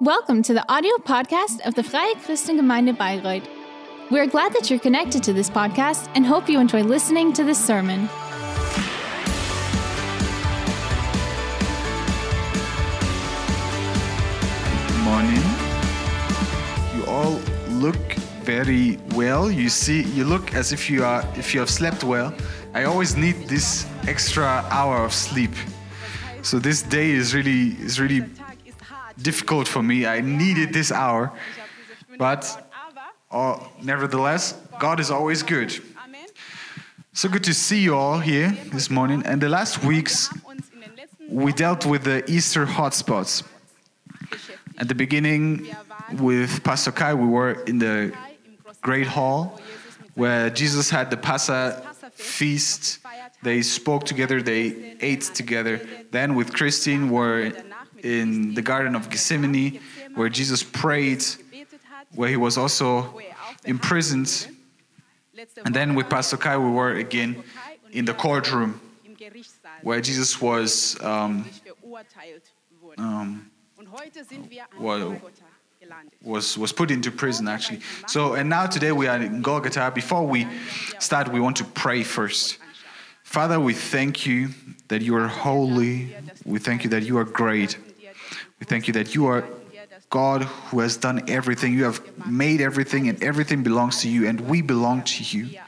Welcome to the audio podcast of the Freie Christengemeinde Bayreuth. We're glad that you're connected to this podcast and hope you enjoy listening to this sermon. morning. You all look very well. You see, you look as if you are if you have slept well. I always need this extra hour of sleep. So this day is really is really difficult for me. I needed this hour, but uh, nevertheless, God is always good. So good to see you all here this morning. And the last weeks, we dealt with the Easter hotspots. At the beginning, with Pastor Kai, we were in the Great Hall where Jesus had the Passa feast. They spoke together, they ate together. Then, with Christine, we're in the Garden of Gethsemane where Jesus prayed, where he was also imprisoned. And then, with Pastor Kai, we were again in the courtroom where Jesus was. Um, um, well, was was put into prison actually. So and now today we are in Golgotha. Before we start, we want to pray first. Father, we thank you that you are holy. We thank you that you are great. We thank you that you are God who has done everything. You have made everything, and everything belongs to you, and we belong to you.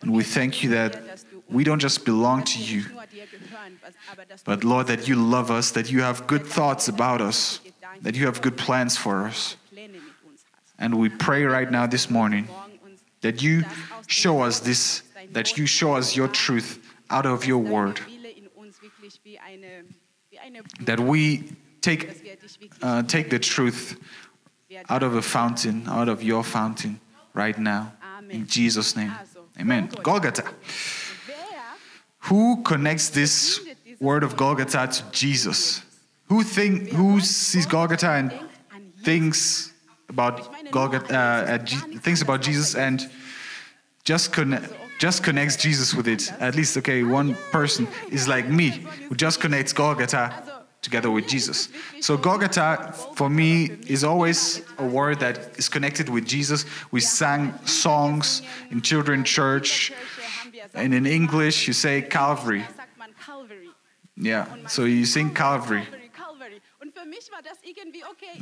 And we thank you that we don't just belong to you, but Lord, that you love us, that you have good thoughts about us, that you have good plans for us. And we pray right now this morning that you show us this, that you show us your truth out of your word, that we take, uh, take the truth out of a fountain, out of your fountain right now. In Jesus' name. Amen. Golgotha. Who connects this word of Golgotha to Jesus? Who think who sees Golgotha and thinks about Golgotha, uh, thinks about Jesus and just connect, just connects Jesus with it? At least, okay, one person is like me who just connects Golgotha together with Jesus. So Golgotha for me is always a word that is connected with Jesus. We sang songs in children church, and in English you say Calvary. Yeah, so you sing Calvary.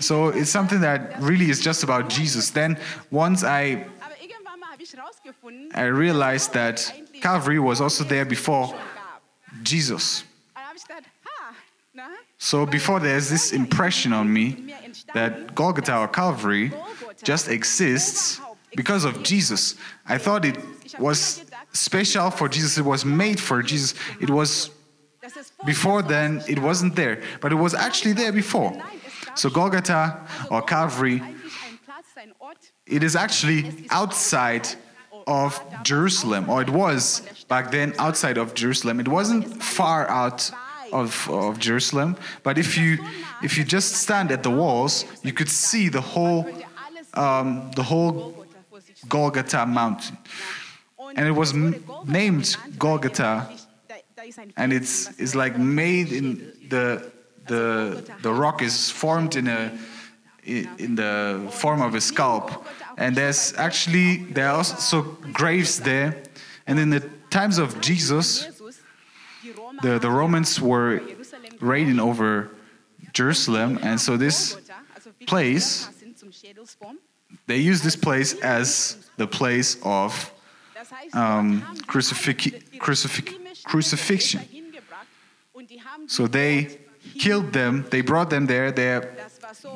So it's something that really is just about Jesus. Then once I I realized that Calvary was also there before Jesus. So before there's this impression on me that Golgotha or Calvary just exists because of Jesus. I thought it was special for Jesus, it was made for Jesus. It was before then, it wasn't there, but it was actually there before. So Golgotha or Calvary, it is actually outside of Jerusalem, or it was back then outside of Jerusalem. It wasn't far out of, of Jerusalem, but if you if you just stand at the walls, you could see the whole um, the whole Golgotha mountain, and it was named Golgotha and it's it's like made in the the the rock is formed in a in the form of a scalp. And there's actually there are also graves there. And in the times of jesus the, the romans were reigning over jerusalem and so this place they use this place as the place of um, crucifix, crucifix, crucifixion. So they killed them, they brought them there, their,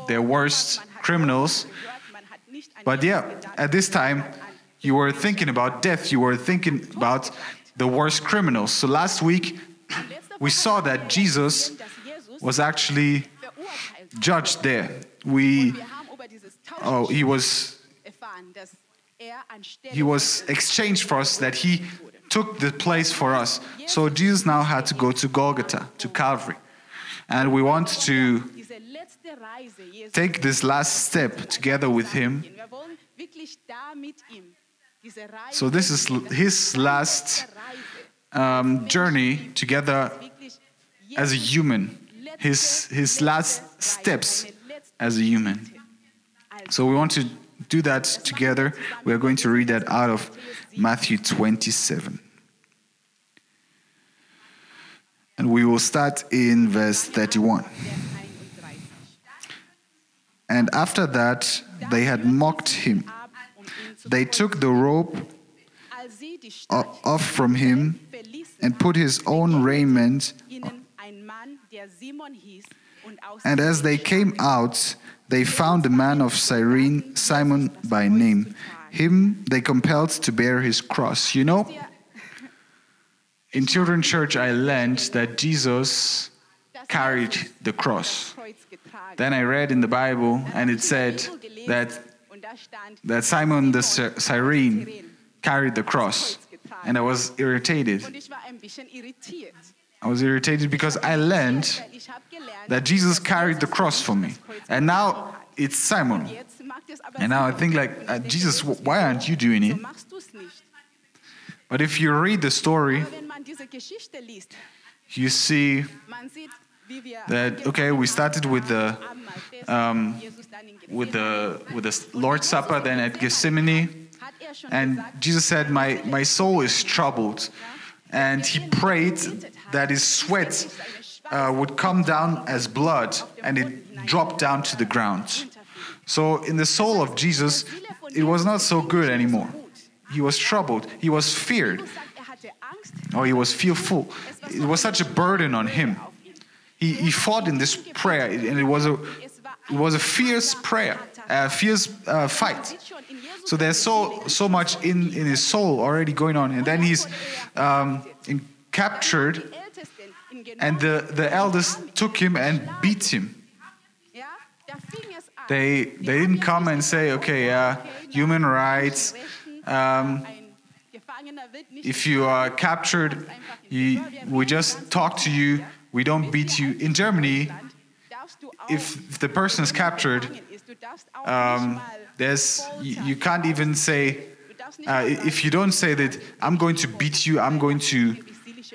their worst criminals. But yeah, at this time, you were thinking about death, you were thinking about the worst criminals. So last week, we saw that Jesus was actually judged there. We, oh, he was he was exchanged for us that he took the place for us. So Jesus now had to go to Golgotha, to Calvary. And we want to take this last step together with him. So this is his last um, journey together as a human, his, his last steps as a human. So we want to do that together. We are going to read that out of Matthew 27. And we will start in verse 31. And after that, they had mocked him. They took the robe o- off from him and put his own raiment. And as they came out, they found a man of Cyrene, Simon by name. Him they compelled to bear his cross. You know, in children church, I learned that Jesus carried the cross. Then I read in the Bible, and it said that that Simon the Cyrene carried the cross, and I was irritated. I was irritated because I learned that Jesus carried the cross for me, and now it's Simon. And now I think like, uh, Jesus, why aren't you doing it? But if you read the story, you see that okay, we started with the um, with the with the Lord's Supper, then at Gethsemane, and Jesus said, "My my soul is troubled," and he prayed that his sweat uh, would come down as blood, and it dropped down to the ground. So in the soul of Jesus, it was not so good anymore. He was troubled. He was feared. Or he was fearful. It was such a burden on him. He, he fought in this prayer, and it was a, it was a fierce prayer, a fierce uh, fight. So there's so so much in, in his soul already going on, and then he's um, in, captured, and the, the eldest took him and beat him. They they didn't come and say, okay, uh, human rights. Um, if you are captured, you, we just talk to you. We don't beat you. In Germany, if the person is captured, gefangen ist. Du darfst auch um, there's you, you can't even say Du darfst nicht uh, if you don't say that I'm going to beat you, I'm going to.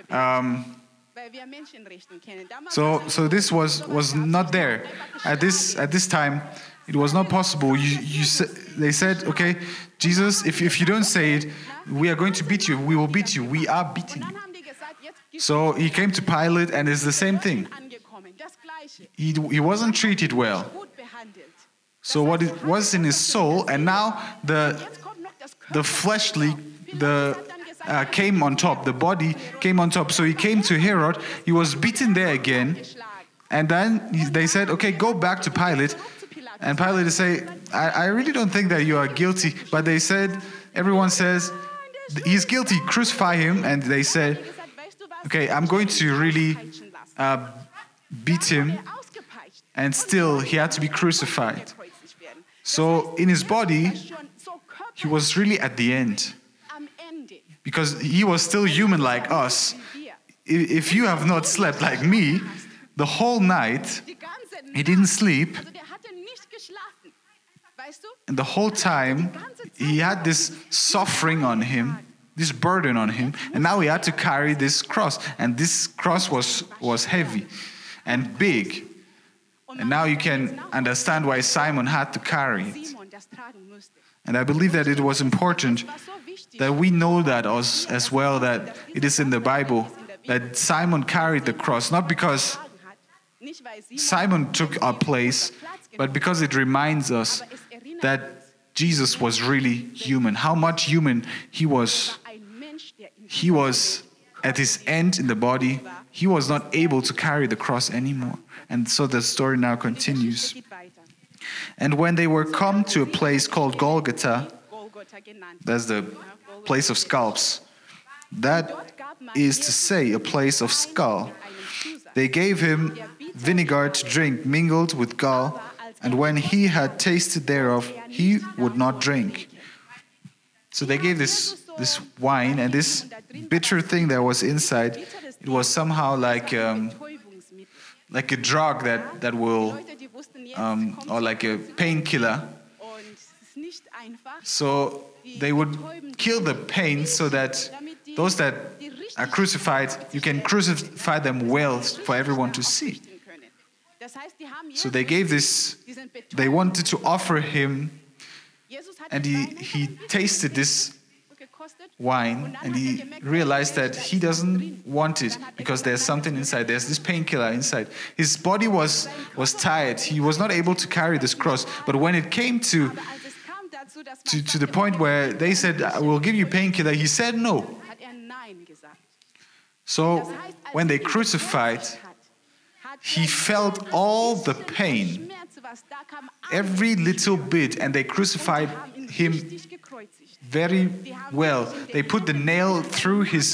Um, weil wir Menschenrechten kennen. Damals so so this was was not there at this at this time. It was not possible. You you they said okay, Jesus, if if you don't say it, we are going to beat you. We will beat you. We are beating you. haben die gesagt, jetzt gibst So he came to Pilate, and it's the same thing. du angekommen. Das Gleiche. He he wasn't treated well. So what it was in his soul, and now the the fleshly the uh, came on top. The body came on top. So he came to herod. He was beaten there again. And then he, they said okay go back to pilate. And pilate say I, I really don't think that you are guilty. But they said everyone says he's guilty. Crucify him. And they said okay i'm going to really uh, beat him. And still he had to be crucified. So in his body Er he was really at the end. Because he was still human like us. if you have not slept like me the whole night, he didn't sleep, Also der hatte nicht geschlafen. Weißt du? and the whole time he had this suffering on him, this burden on him, and now he had to carry this cross, and this cross was was heavy and big, and now you can understand why Simon had to carry it. And I believe that it was important that we know that as, as well that it is in the Bible that Simon carried the cross, not because Simon took our place, but because it reminds us that Jesus was really human. How much human he was. He was at his end in the body. He was not able to carry the cross anymore. And so the story now continues. And when they were come to a place called Golgotha, that's the place of scalps, that is to say, a place of skull. They gave him vinegar to drink mingled with gall, and when he had tasted thereof, he would not drink. So they gave this, this wine and this bitter thing that was inside. It was somehow like, um. Like a drug that, that will, um, or like a painkiller. So they would kill the pain so that those that are crucified, you can crucify them well for everyone to see. So they gave this, they wanted to offer him, and he, he tasted this. Wine and he realized that he doesn't want it because there's something inside. There's this painkiller inside. His body was was tired. He was not able to carry this cross. But when it came to Aber als es kam dazu, dass to, to the point where they said "I will give you painkiller he said no. Hat Nein gesagt. so Das heißt, als when they crucified gekreuzigt hat, hat he felt all the pain. Schmerz, was da kam, every little bit and they crucified die haben ihn him. Very well they put the nail through his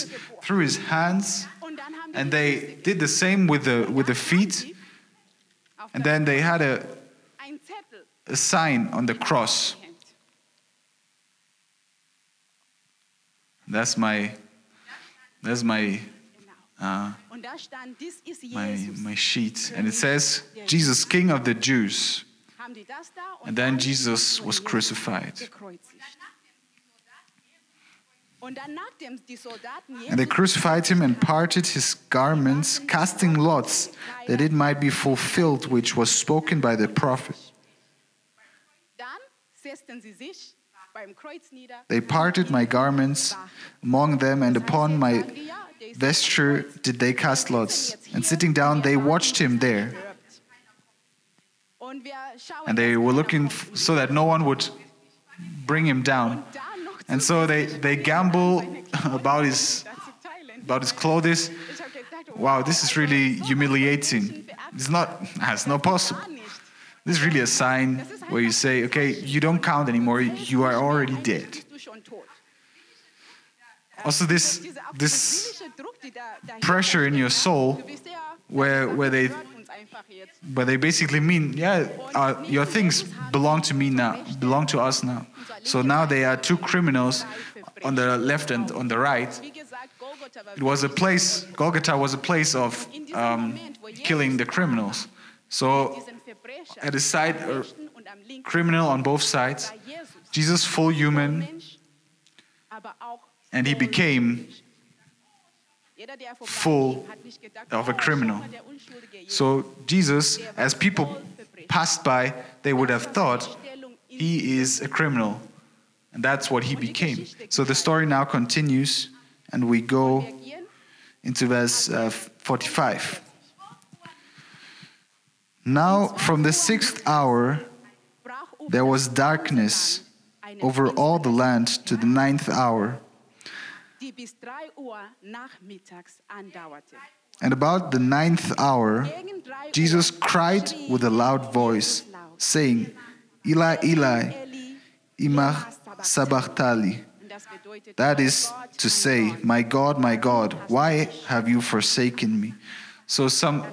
through his hands and they did the same with the with the feet and then they had a a sign on the cross. That's my that's my uh, my my sheet, and it says Jesus, King of the Jews. And then Jesus was crucified. And they crucified him and parted his garments, casting lots, that it might be fulfilled which was spoken by the prophet. Dann setzten sie sich beim Kreuz nieder. They parted my garments among them, and upon my vesture did they cast lots. And sitting down, they watched him there. Und wir schauen And they were looking f- so that no one would bring him down. And so they, they gamble about his, about his clothes. Wow, this is really humiliating. It's not, it's not possible. This is really a sign where you say, okay, you don't count anymore, you are already dead. Also, this, this pressure in your soul, where, where they, where they basically mean, yeah, uh, your things belong to me now, belong to us now. So now they are two criminals on the left and on the right. It was a place, Golgotha was a place of um, killing the criminals. So, at the side, criminal on both sides, Jesus. Full human, and he became full vorbeiging, hat nicht gedacht, of a oh, criminal. mal, der unschuldige Jesus. So, Jesus, as people passed by, they would have thought he is a criminal. And that's what he became. So the story now continues, and we go into verse uh, 45. Now, from the sixth hour, there was darkness over all the land to the ninth hour. Die bis 3 Uhr nachmittags andauerte. And about the ninth hour, Gegen 3 Uhr Jesus cried with a loud voice, saying, Eli, Eli, imach sabachthani. und das bedeutet, That is to say, My God, my God, why have you forsaken me? So some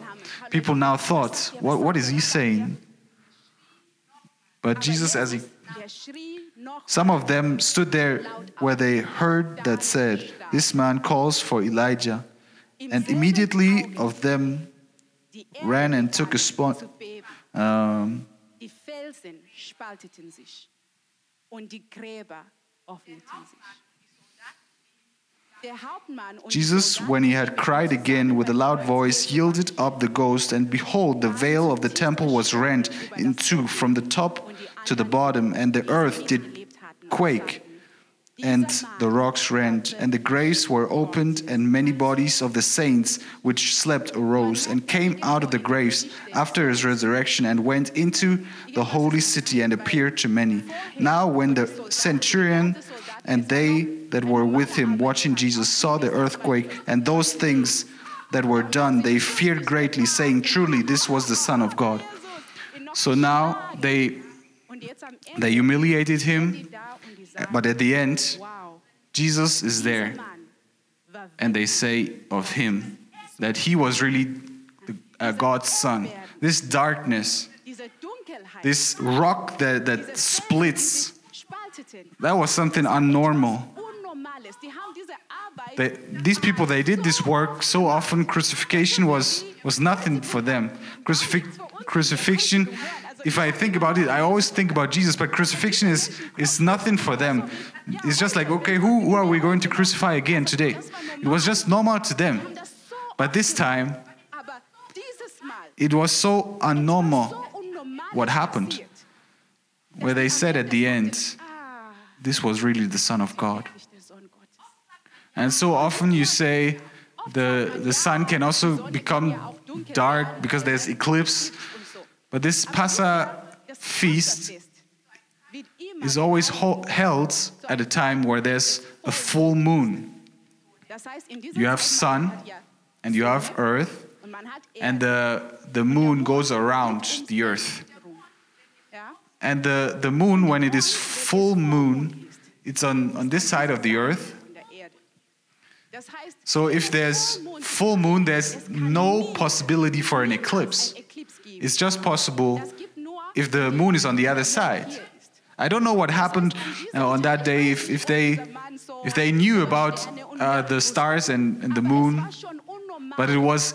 people now thought, What, what is he saying? But Jesus, as he der schrie noch Some of them stood there where they heard that said, This man calls for Elijah. And immediately of them ran and took a spot- um, Die Felsen spalteten sich und die Gräber öffneten sich. Der Hauptmann und die Jesus, when he had cried again with a loud voice, yielded up the ghost, and behold, the veil of the temple was rent in two from the top to the bottom, and the earth did quake, and the rocks rent, and the graves were opened, and many bodies of the saints which slept arose, and came out of the graves after his resurrection, and went into the holy city and appeared to many. Now, when the centurion and they that were with him watching Jesus saw the earthquake and those things that were done, they feared greatly, saying, Truly, this was the Son of God. So now they, they humiliated him, but at the end, Jesus is there, and they say of him that he was really uh, God's Son. This darkness, this rock that, that splits, that was something unnormal. They, these people, they did this work so often. Crucifixion was was nothing for them. Crucifix, crucifixion. If I think about it, I always think about Jesus, but crucifixion is is nothing for them. It's just like, okay, who, who are we going to crucify again today? It was just normal to them. But this time, it was so unnormal what happened. where they said at the end, this was really the Son of God. And so often you say the, the sun can also become dark because there's eclipse. But this Passa feast Passafest wird immer is always held at a time where there's a full moon. Das heißt, in diesem You have sun and you have earth, und man hat and the, the moon goes around the earth. And the, the moon, when it is full moon, it's on, on this side of the earth. Von der Erde. Das heißt, So if there's full moon, there's no possibility for an eclipse. Ein Eclipse geben. It's just possible Das gibt nur, if the moon is on the other side. I don't know what happened uh, on that day, if, if, they, if they knew about uh, the stars and, and the moon, war schon unnormal. but it was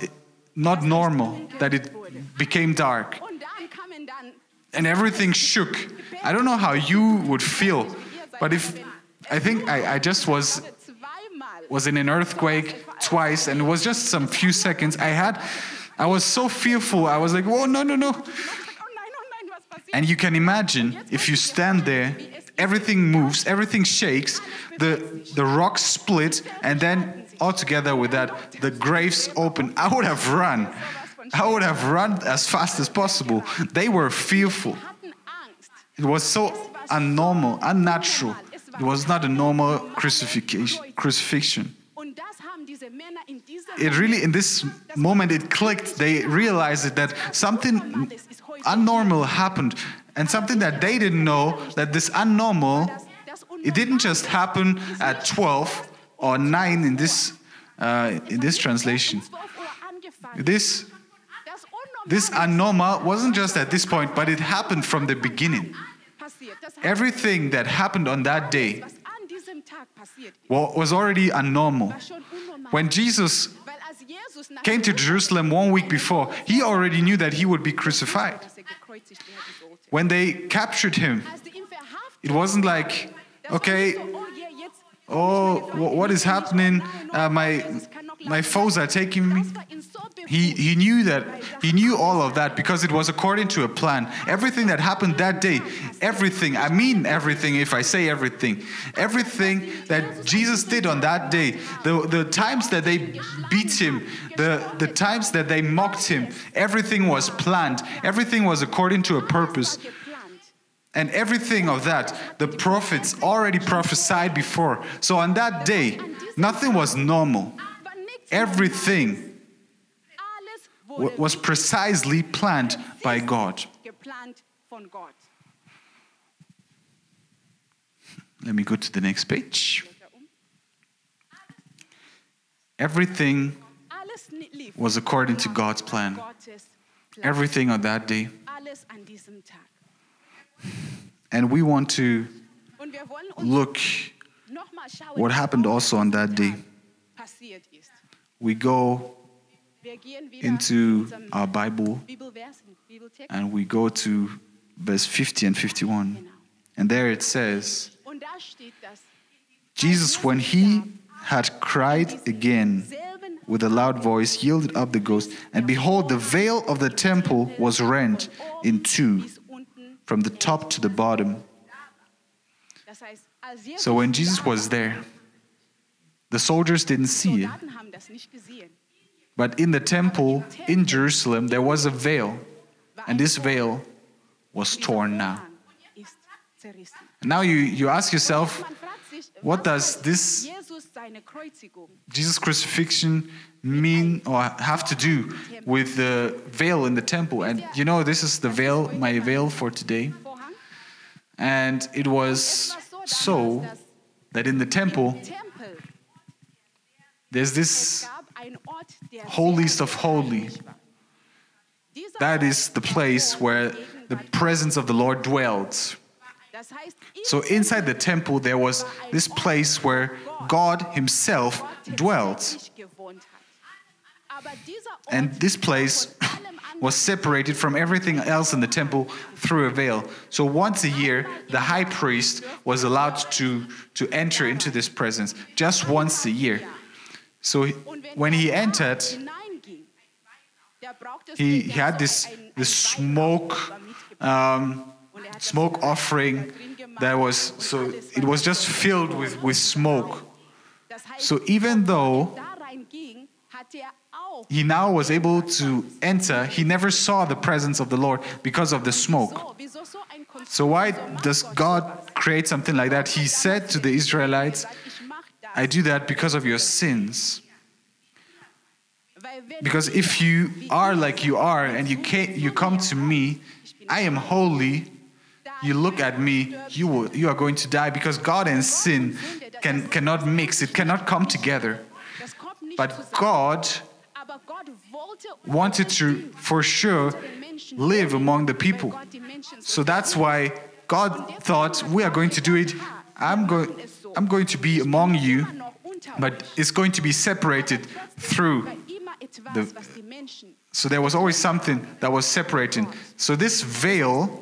not normal that it became dark Und dann kamen dann and everything shook. I don't know how you would feel, but if I think I, I just was was in an earthquake twice and it was just some few seconds i had i was so fearful. I was like oh no no no. And you can imagine if you stand there everything moves everything shakes the the rocks split and then altogether with that the graves open. I would have run. I would have run as fast as possible. They were fearful. It was so unnormal unnatural. It was not a normal crucifixion crucifixion it really in this moment it clicked. they realized that something unnormal happened and something that they didn't know that this das it didn't just happen at 12 or 9 in this uh, in this translation. 12 Uhr angefangen. this this unnormal wasn't just at this point but it happened from the beginning. Passiert. Das heißt, everything that happened on that day was an diesem Tag passiert ist, wa- was already schon unnormal. when jesus Weil als Jesus nach came to jerusalem one week before he already knew that he would be crucified er sollte. when they captured him Als sie ihn verhaftet It wasn't like, okay, oh, oh, wh- what is happening? Uh, my, my foes are taking me. Das war ihm so He, he knew that, he knew all of that because it was according to a plan. Everything that happened that day, everything, I mean everything if I say everything, everything that Jesus did on that day, the, the times that they beat him, the, the times that they mocked him, everything was planned, everything was according to a purpose. And everything of that, the prophets already prophesied before. So on that day, nothing was normal. Everything Alles wa- wurde was precisely planned by God. geplant von Gott. Let me go to the next page. Um. Everything Alles ni- lief was according to God's plan. Everything on that day. Alles an diesem Tag. And we want to Und wir wollen uns look what happened also on that day. We go into our Bible and we go to verse 50 and 51. And there it says. Jesus, when he had cried again with a loud voice, yielded up the ghost, and behold, the veil of the temple was rent in two from the top to the bottom. So when Jesus was there, the soldiers didn't see it, Soldaten haben das nicht gesehen. but in the temple in Jerusalem, there was a veil, and this veil was torn now. Now you, you ask yourself, Man fragt sich, what does this- Jesus seine Kreuzigung Jesus' crucifixion mean or have to do with the veil in the temple? And you know, this is the veil, my veil for today. And it was so that in the temple. There's this gab einen Ort, der holiest of holy. heilig war. Dieser that is the place where the presence of the Lord dwelt. So inside the temple, there was this place where God Himself dwelt. tatsächlich gewohnt hat. Aber dieser Ort And this place von allem anderen was separated from everything else in the temple through a veil. So once a year, the high priest was allowed to, to enter into this presence just once a year. So he- when he er entered, hineinging, Der brauchte es he, he had this, sogar ein- ein this smoke um, er smoke offering da drin gemacht that was so it was just filled with, with smoke. So even though da reinging, hatte er he now was able to enter. He never saw the presence of the lord because of the smoke. So, wieso so ein Konstrukt, so why does god create something like that? He said to the israelites i do that because of your sins. Because if you are like you are and you you come to me i am holy you look at me you will you are going to die because god and sin can cannot mix it cannot come together. But god wanted to for sure live among the people. So that's why god thought we are going to do it. I'm going i'm going to be among you but it's going to be separated through the- so there was always something that was separating. So this veil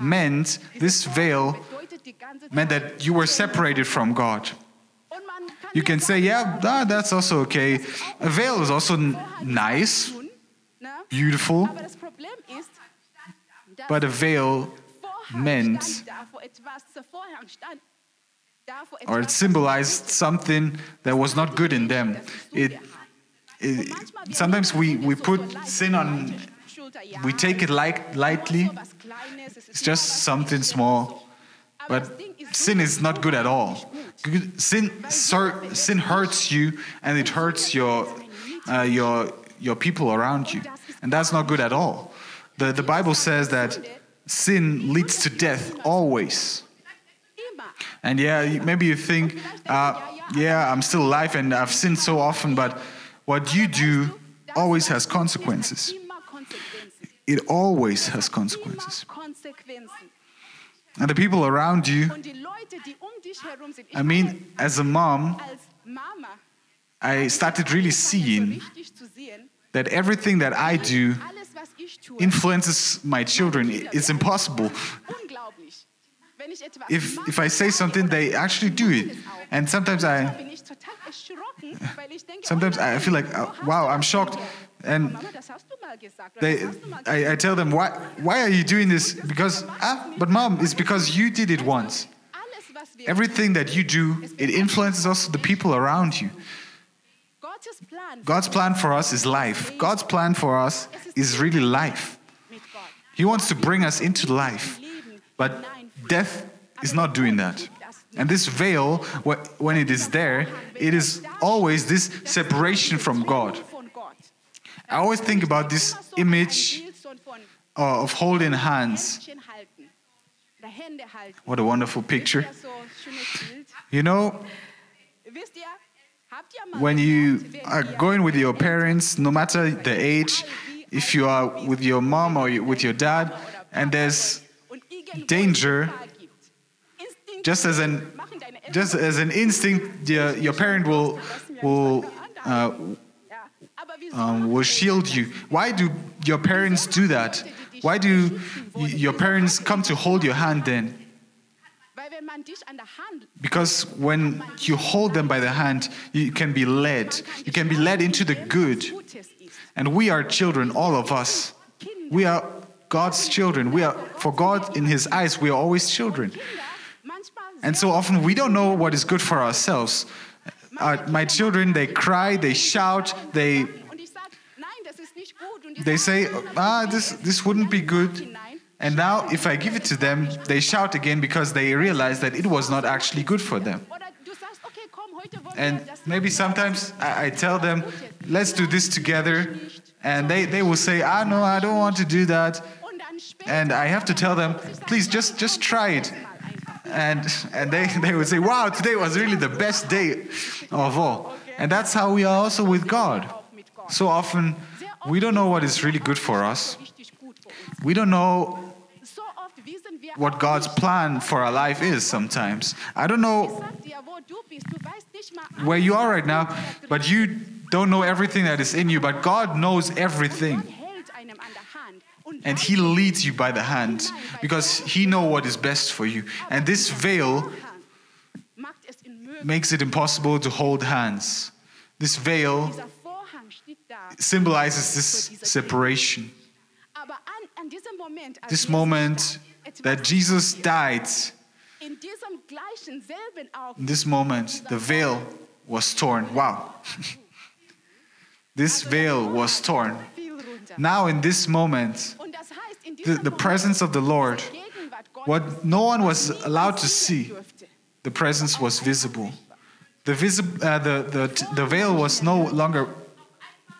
meant this veil meant that you were separated from god. You can say yeah ah, that's also okay. A veil is also nice beautiful Aber das Problem ist, dass but a veil meant or it symbolized something that was not good in them. It, it sometimes we, we put sin on we take it light, lightly. It's just something small. But sin is not good at all. Sin sin hurts you and it hurts your uh, your your people around you. And that's not good at all. The, the bible says that sin leads to death always. And yeah, maybe you think, uh, yeah, I'm still alive and I've sinned so often, but what you do always has consequences. It always has consequences. And the people around you, I mean, as a mom, I started really seeing that everything that I do influences my children. It's impossible. If, if I say something, they actually do it. And sometimes I, bin ich total erschrocken, weil ich denke, sometimes oh I feel like, uh, wow, I'm shocked. And Mama, das hast du mal gesagt. oder they, das hast du mal I, I tell them, why, why are you doing this? Because, ah, but mom, it's because you did it once. Alles, was wir Everything that you do, it influences also the people around you. God's plan for us is life. God's plan for us is really life. He wants to bring us into life. But. Death is not doing that. And this veil, when it is there, it is always this separation from God. I always think about this image uh, of holding hands. What a wonderful picture. You know, when you are going with your parents, no matter the age, if you are with your mom or with your dad, and there's danger, just as an just as an instinct, your, your parent will will uh, um, will shield you. Why do your parents do that? Why do your parents come to hold your hand then? Because when you hold them by the hand, you can be led. You can be led into the good. And we are children, all of us. We are God's children. We are, for God, in His eyes, we are always children. And so often we don't know what is good for ourselves. Uh, my children, they cry, they shout, they, they say, ah, this, this wouldn't be good. And now, if I give it to them, they shout again because they realize that it was not actually good for them. And maybe sometimes I, I tell them, let's do this together. And they, they will say, ah, no, I don't want to do that. And I have to tell them, please just, just try it. And, and they, they would say, wow, today was really the best day of all. And that's how we are also with God. So often, we don't know what is really good for us. We don't know what God's plan for our life is sometimes. I don't know where you are right now, but you don't know everything that is in you, but God knows everything. And He leads you by the hand because He knows what is best for you. And this veil makes it impossible to hold hands. This veil symbolizes this separation. This moment that Jesus died, in this moment, the veil was torn. Wow. this veil was torn. Now, in this moment, Und das heißt, in the, the presence of the Lord, what no one was allowed to see, the presence was visible. The, visib- uh, the, the, the veil was no longer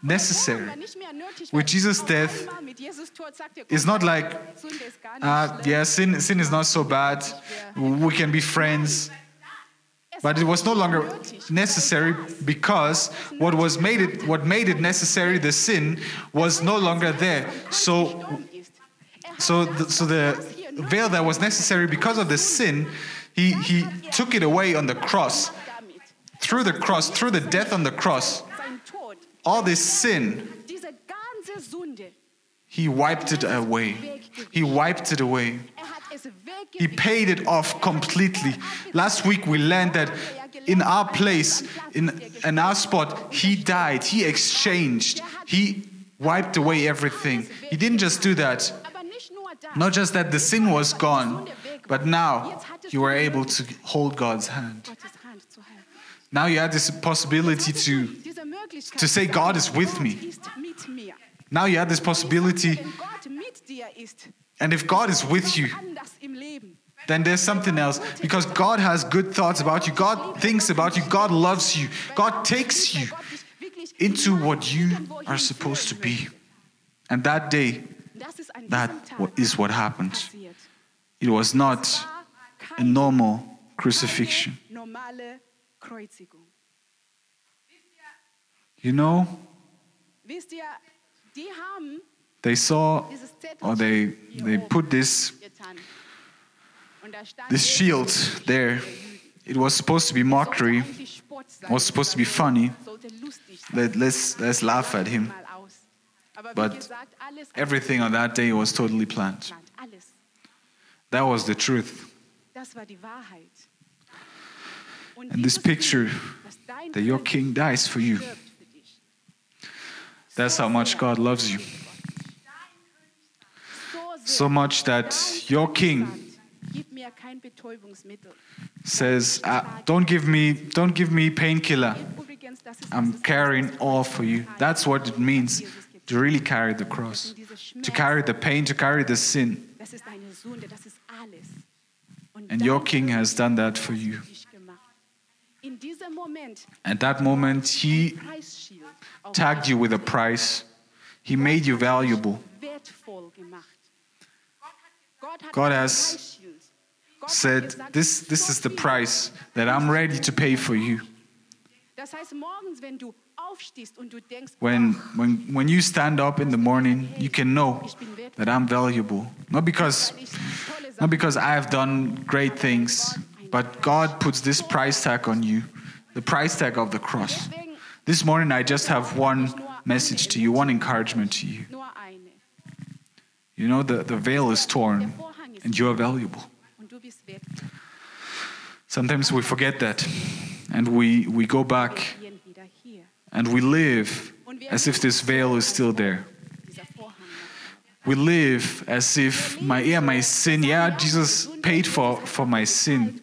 necessary. War nicht mehr nötig, With Jesus' death, einmal mit Jesus Tod sagt It's not like, Sünde ist gar nicht uh, yeah, sin, sin is not so bad. We can be friends. But it was no longer necessary because what was made it, what made it necessary, the sin, was no longer there. So, so, the, so the veil that was necessary because of the sin, he, he took it away on the cross. Through the cross, through the death on the cross, all this sin, he wiped it away. He wiped it away. He paid it off completely. Last week we learned that in our place, in, in our spot, he died. He exchanged. He wiped away everything. He didn't just do that. Aber nicht nur das. Not just that the sin was gone, but now you were able to hold God's hand. Gottes Hand zu halten. Now you had this possibility to, to say, God is with me. ist mit mir. now you had this possibility. And if God is with you, then there's something else. Because God has good thoughts about you. God thinks about you. God loves you. God takes you into what you are supposed to be. And that day, that is what happened. It was not a normal crucifixion. You know, They saw or they they put this this shield there. It was supposed to be mockery. sein, was supposed to be funny. Let, let's let's laugh at him. But Everything on that day was totally planned. That was the truth. And this picture that your king dies for you. That's how much God loves you. So much that your king says, "Ah, "Don't give me, don't give me painkiller. I'm carrying all for you." That's what it means to really carry the cross, to carry the pain, to carry the sin. And your king has done that for you. At that moment, he tagged you with a price. He made you valuable. wertvoll gemacht. Gott hat God has Preisschild. Gott hat Said, "This, this is the price that I'm ready to pay for you." Das heißt, morgens, wenn du aufstehst und du denkst, When, when, when you stand up in the morning, you can know ich bin wertvoll, that I'm valuable. Not because, weil ich tolle not because I have done great things, but God puts this price tag on you, the price tag of the cross. This morning, I just have one message to you, one encouragement to you. You know, the, the veil is torn, and you are valuable. und du bist wertvoll. Sometimes we forget that, and we, we go back Wir gehen wieder hier. and we live as if this veil is still there. Dieser Vorhang. noch. We live as if my yeah my sin yeah Jesus paid for for my sin.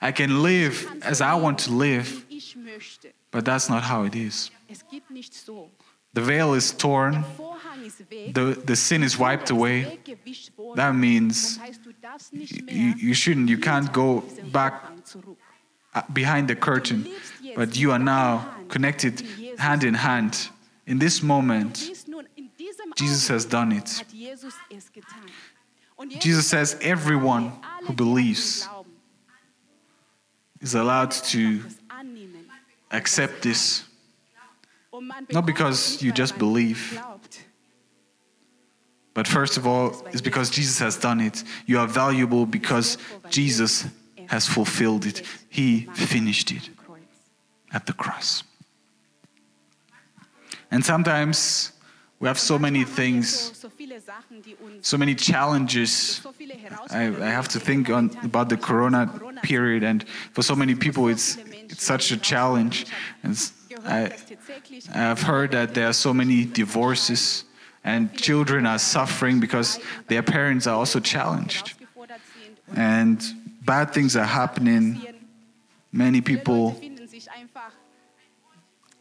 I can live as I want to live, Wie ich möchte. but that's not how it is. Es gibt nicht so. The veil is torn, Vorhang ist weg. The the sin is wiped away. That means you, you shouldn't you can't go back uh, behind the curtain, but you are now connected hand in hand. In this moment, Jesus has done it. Jesus says everyone who believes is allowed to accept this. Not because you just believe. But first of all, it's because Jesus has done it. You are valuable because Jesus has fulfilled it. He finished it at the cross. And sometimes we have so many things, So, many challenges. I, I have to think on, about the Corona period, and for so many people, it's, it's such a challenge. And I, I've heard that there are so many divorces and children are suffering because their parents are also challenged. And bad things are happening. Many people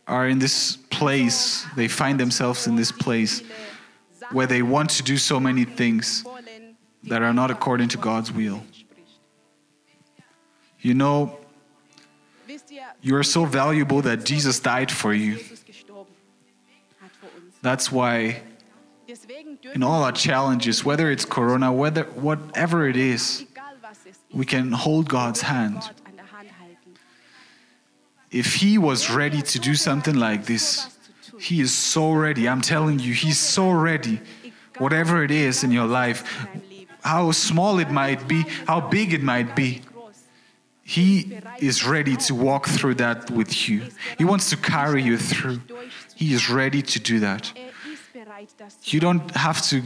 are in this place, they find themselves in this place where they want to do so many things that are not according to God's will. You know, you are so valuable that Jesus died for you. That's why in all our challenges, whether it's corona, whether whatever it is, we can hold God's hand. If he was ready to do something like this, he is so ready. I'm telling you, he's so ready. Whatever it is in your life, how small it might be, how big it might be, he is ready to walk through that with you. He wants to carry you through. He is ready to do that. You don't have to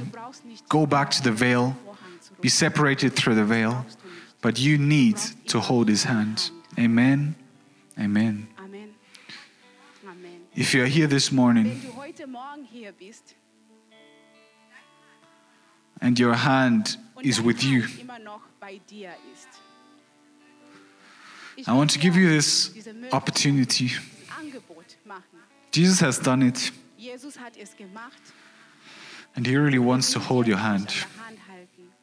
go back to the veil, be separated through the veil, but you need to hold his hand. Amen. Amen. If you're here this morning and your hand is with you, I want to give you this opportunity. Jesus has done it. And He really wants to hold your hand.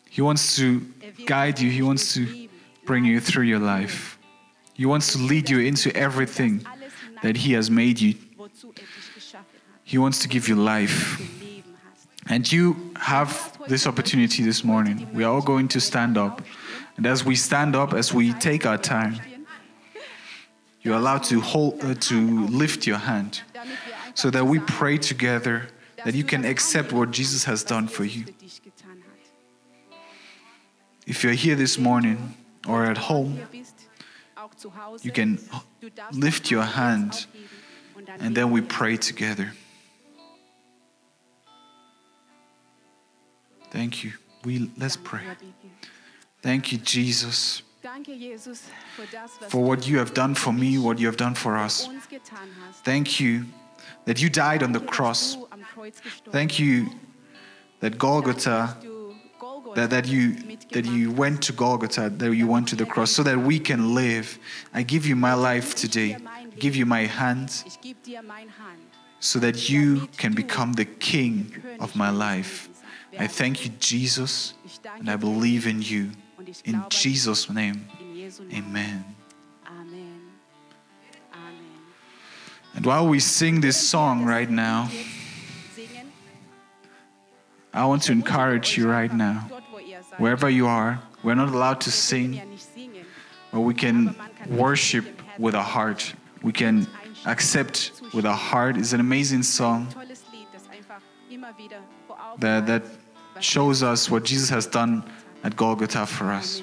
He wants to guide you, He wants to bring you through your life. He wants to lead you into everything that He has made you. He wants to give you life. And you have this opportunity this morning. We are all going to stand up. And as we stand up, as we take our time, you're allowed to hold, uh, to lift your hand, so that we pray together that you can accept what Jesus has done for you. If you're here this morning or at home, you can lift your hand and then we pray together. Thank you. We let's pray. Thank you, Jesus for what you have done for me, what you have done for us. Thank you that you died on the cross. Thank you that Golgotha, that, that, you, that you went to Golgotha, that you went to the cross, so that we can live. I give you my life today. I give you my hand, so that you can become the king of my life. I thank you, Jesus, and I believe in you. In Jesus' name, amen. And while we sing this song right now, I want to encourage you right now, wherever you are, we're not allowed to sing, but we can worship with a heart. We can accept with a heart. It's an amazing song that, that shows us what Jesus has done at Golgotha for us.